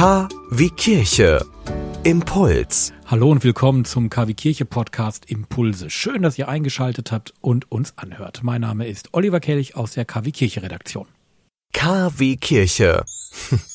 K wie Kirche. Impuls. Hallo und willkommen zum KW Kirche Podcast Impulse. Schön, dass ihr eingeschaltet habt und uns anhört. Mein Name ist Oliver Kelch aus der KW Kirche Redaktion. KW Kirche.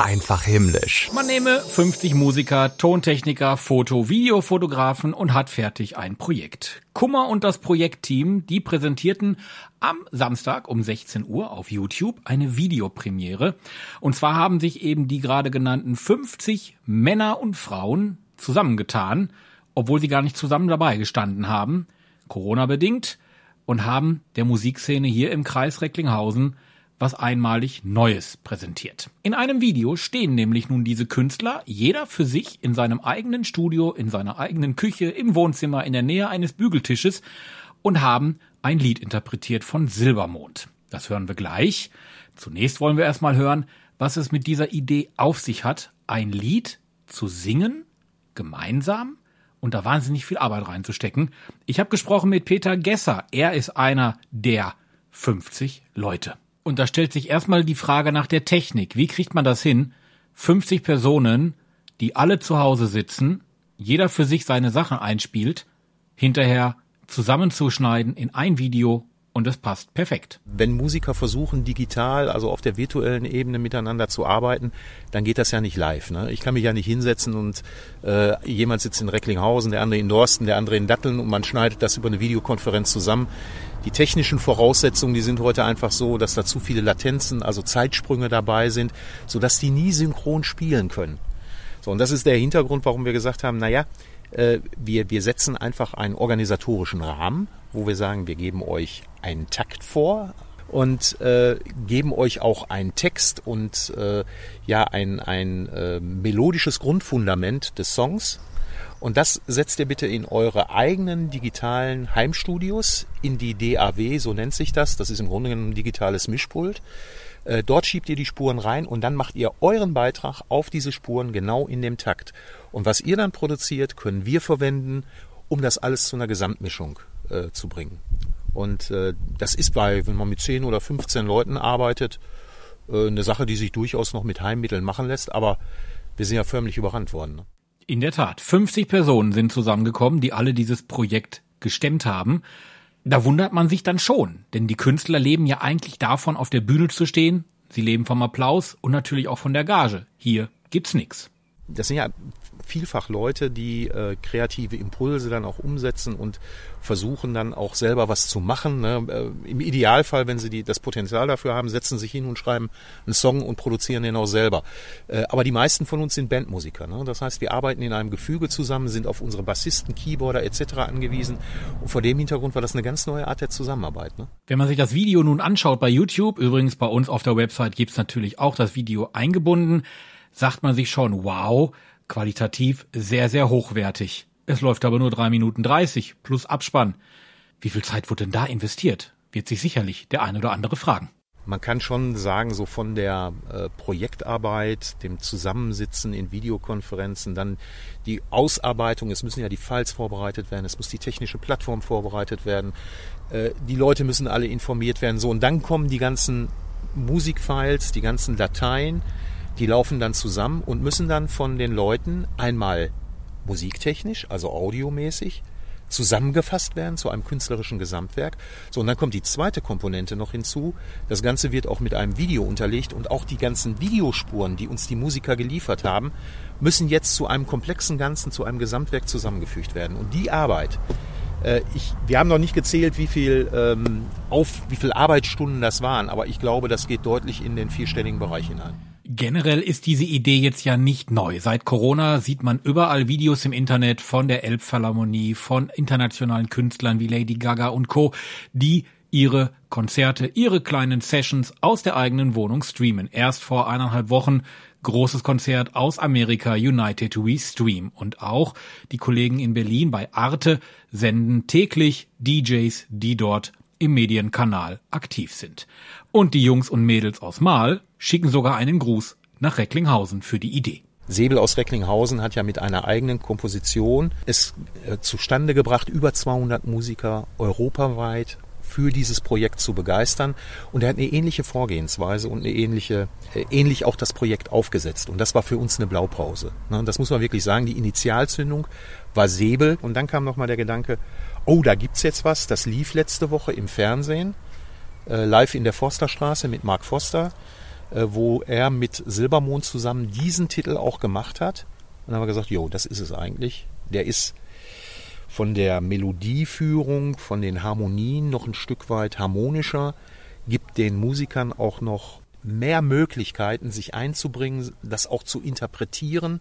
Einfach himmlisch. Man nehme 50 Musiker, Tontechniker, Foto, Videofotografen und hat fertig ein Projekt. Kummer und das Projektteam, die präsentierten am Samstag um 16 Uhr auf YouTube eine Videopremiere. Und zwar haben sich eben die gerade genannten 50 Männer und Frauen zusammengetan, obwohl sie gar nicht zusammen dabei gestanden haben, Corona bedingt, und haben der Musikszene hier im Kreis Recklinghausen was einmalig Neues präsentiert. In einem Video stehen nämlich nun diese Künstler, jeder für sich in seinem eigenen Studio, in seiner eigenen Küche, im Wohnzimmer, in der Nähe eines Bügeltisches und haben ein Lied interpretiert von Silbermond. Das hören wir gleich. Zunächst wollen wir erstmal hören, was es mit dieser Idee auf sich hat, ein Lied zu singen, gemeinsam und da wahnsinnig viel Arbeit reinzustecken. Ich habe gesprochen mit Peter Gesser. Er ist einer der 50 Leute. Und da stellt sich erstmal die Frage nach der Technik. Wie kriegt man das hin? 50 Personen, die alle zu Hause sitzen, jeder für sich seine Sachen einspielt, hinterher zusammenzuschneiden in ein Video und es passt perfekt. Wenn Musiker versuchen, digital, also auf der virtuellen Ebene miteinander zu arbeiten, dann geht das ja nicht live. Ne? Ich kann mich ja nicht hinsetzen und äh, jemand sitzt in Recklinghausen, der andere in Dorsten, der andere in Datteln und man schneidet das über eine Videokonferenz zusammen. Die technischen Voraussetzungen, die sind heute einfach so, dass da zu viele Latenzen, also Zeitsprünge dabei sind, sodass die nie synchron spielen können. So, und das ist der Hintergrund, warum wir gesagt haben, naja, äh, wir, wir setzen einfach einen organisatorischen Rahmen, wo wir sagen, wir geben euch einen Takt vor, und äh, geben euch auch einen Text und äh, ja ein, ein äh, melodisches Grundfundament des Songs und das setzt ihr bitte in eure eigenen digitalen Heimstudios, in die DAW, so nennt sich das. Das ist im Grunde genommen ein digitales Mischpult. Äh, dort schiebt ihr die Spuren rein und dann macht ihr euren Beitrag auf diese Spuren genau in dem Takt. Und was ihr dann produziert, können wir verwenden, um das alles zu einer Gesamtmischung äh, zu bringen. Und äh, das ist bei, wenn man mit 10 oder 15 Leuten arbeitet, äh, eine Sache, die sich durchaus noch mit Heimmitteln machen lässt, aber wir sind ja förmlich überrannt worden. Ne? In der Tat, 50 Personen sind zusammengekommen, die alle dieses Projekt gestemmt haben. Da wundert man sich dann schon, denn die Künstler leben ja eigentlich davon, auf der Bühne zu stehen. Sie leben vom Applaus und natürlich auch von der Gage. Hier gibt's nix. Das sind ja vielfach Leute, die äh, kreative Impulse dann auch umsetzen und versuchen dann auch selber was zu machen. Ne? Äh, Im Idealfall, wenn sie die, das Potenzial dafür haben, setzen sich hin und schreiben einen Song und produzieren den auch selber. Äh, aber die meisten von uns sind Bandmusiker. Ne? Das heißt, wir arbeiten in einem Gefüge zusammen, sind auf unsere Bassisten, Keyboarder etc. angewiesen. Und vor dem Hintergrund war das eine ganz neue Art der Zusammenarbeit. Ne? Wenn man sich das Video nun anschaut bei YouTube, übrigens bei uns auf der Website gibt's natürlich auch das Video eingebunden, sagt man sich schon, wow, qualitativ sehr, sehr hochwertig. Es läuft aber nur drei Minuten dreißig plus Abspann. Wie viel Zeit wurde denn da investiert? Wird sich sicherlich der ein oder andere fragen. Man kann schon sagen, so von der äh, Projektarbeit, dem Zusammensitzen in Videokonferenzen, dann die Ausarbeitung, es müssen ja die Files vorbereitet werden, es muss die technische Plattform vorbereitet werden, äh, die Leute müssen alle informiert werden, so und dann kommen die ganzen Musikfiles, die ganzen Dateien, die laufen dann zusammen und müssen dann von den Leuten einmal musiktechnisch, also audiomäßig, zusammengefasst werden zu einem künstlerischen Gesamtwerk. So, und dann kommt die zweite Komponente noch hinzu. Das Ganze wird auch mit einem Video unterlegt und auch die ganzen Videospuren, die uns die Musiker geliefert haben, müssen jetzt zu einem komplexen Ganzen, zu einem Gesamtwerk zusammengefügt werden. Und die Arbeit, äh, ich, wir haben noch nicht gezählt, wie viel, ähm, auf, wie viel Arbeitsstunden das waren, aber ich glaube, das geht deutlich in den vierstelligen Bereich hinein. Generell ist diese Idee jetzt ja nicht neu. Seit Corona sieht man überall Videos im Internet von der Elbphilharmonie, von internationalen Künstlern wie Lady Gaga und Co., die ihre Konzerte, ihre kleinen Sessions aus der eigenen Wohnung streamen. Erst vor eineinhalb Wochen großes Konzert aus Amerika, United We Stream. Und auch die Kollegen in Berlin bei Arte senden täglich DJs, die dort im Medienkanal aktiv sind. Und die Jungs und Mädels aus Mal schicken sogar einen Gruß nach Recklinghausen für die Idee. Säbel aus Recklinghausen hat ja mit einer eigenen Komposition es äh, zustande gebracht, über 200 Musiker europaweit für dieses Projekt zu begeistern. Und er hat eine ähnliche Vorgehensweise und eine ähnliche, äh, ähnlich auch das Projekt aufgesetzt. Und das war für uns eine Blaupause. Ne? Das muss man wirklich sagen. Die Initialzündung war Säbel. Und dann kam nochmal der Gedanke, oh, da gibt's jetzt was. Das lief letzte Woche im Fernsehen, äh, live in der Forsterstraße mit Mark Foster, äh, wo er mit Silbermond zusammen diesen Titel auch gemacht hat. Und dann haben wir gesagt, jo, das ist es eigentlich. Der ist von der Melodieführung, von den Harmonien noch ein Stück weit harmonischer, gibt den Musikern auch noch mehr Möglichkeiten, sich einzubringen, das auch zu interpretieren.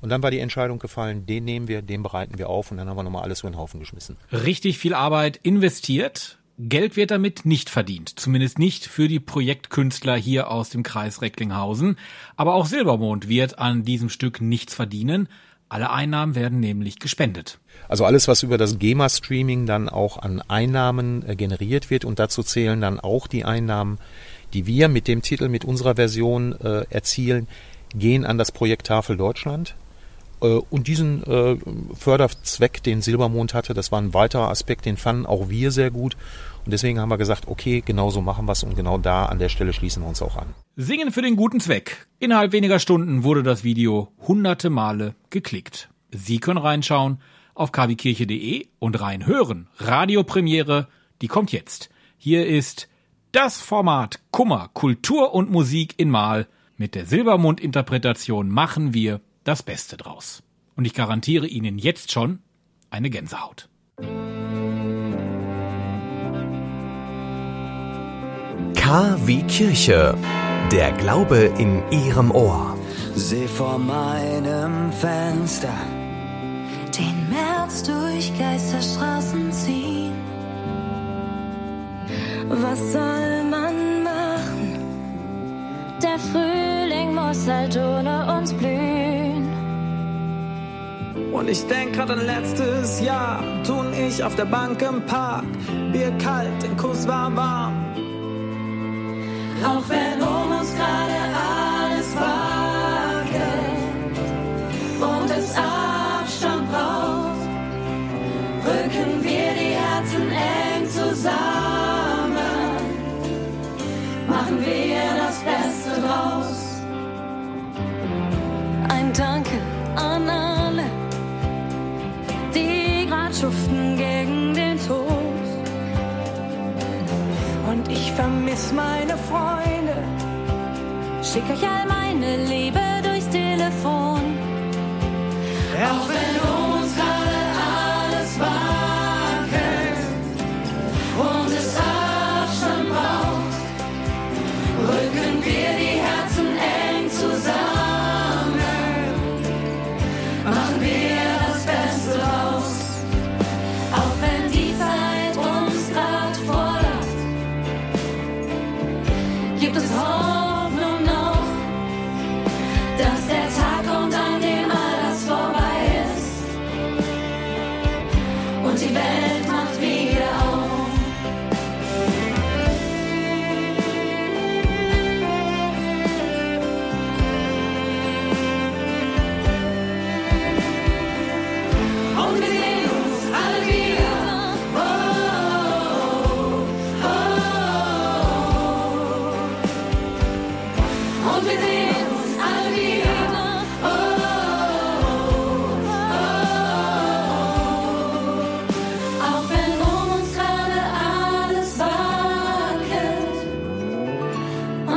Und dann war die Entscheidung gefallen, den nehmen wir, den bereiten wir auf und dann haben wir nochmal alles über den Haufen geschmissen. Richtig viel Arbeit investiert. Geld wird damit nicht verdient. Zumindest nicht für die Projektkünstler hier aus dem Kreis Recklinghausen. Aber auch Silbermond wird an diesem Stück nichts verdienen. Alle Einnahmen werden nämlich gespendet. Also alles, was über das GEMA-Streaming dann auch an Einnahmen äh, generiert wird und dazu zählen dann auch die Einnahmen, die wir mit dem Titel, mit unserer Version äh, erzielen, gehen an das Projekt Tafel Deutschland. Äh, und diesen äh, Förderzweck, den Silbermond hatte, das war ein weiterer Aspekt, den fanden auch wir sehr gut. Und deswegen haben wir gesagt, okay, genau so machen wir es und genau da an der Stelle schließen wir uns auch an. Singen für den guten Zweck. Innerhalb weniger Stunden wurde das Video hunderte Male geklickt. Sie können reinschauen auf kwkirche.de und reinhören. Radiopremiere, die kommt jetzt. Hier ist das Format Kummer, Kultur und Musik in Mal. Mit der Silbermond-Interpretation machen wir das Beste draus. Und ich garantiere Ihnen jetzt schon eine Gänsehaut. K wie Kirche. Der Glaube in Ihrem Ohr. Seh vor meinem Fenster den März durch Geisterstraßen ziehen. Was soll man machen? Der Frühling muss halt ohne uns blühen. Und ich denk grad an letztes Jahr. Tun ich auf der Bank im Park, Bier kalt, den Kuss war warm. Auch wenn um uns gerade alles wackelt und es Abstand braucht, rücken wir die Herzen eng zusammen. Machen wir schuften gegen den Tod. Und ich vermiss meine Freunde. Schick euch all meine Liebe durchs Telefon. Auch wenn und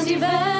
und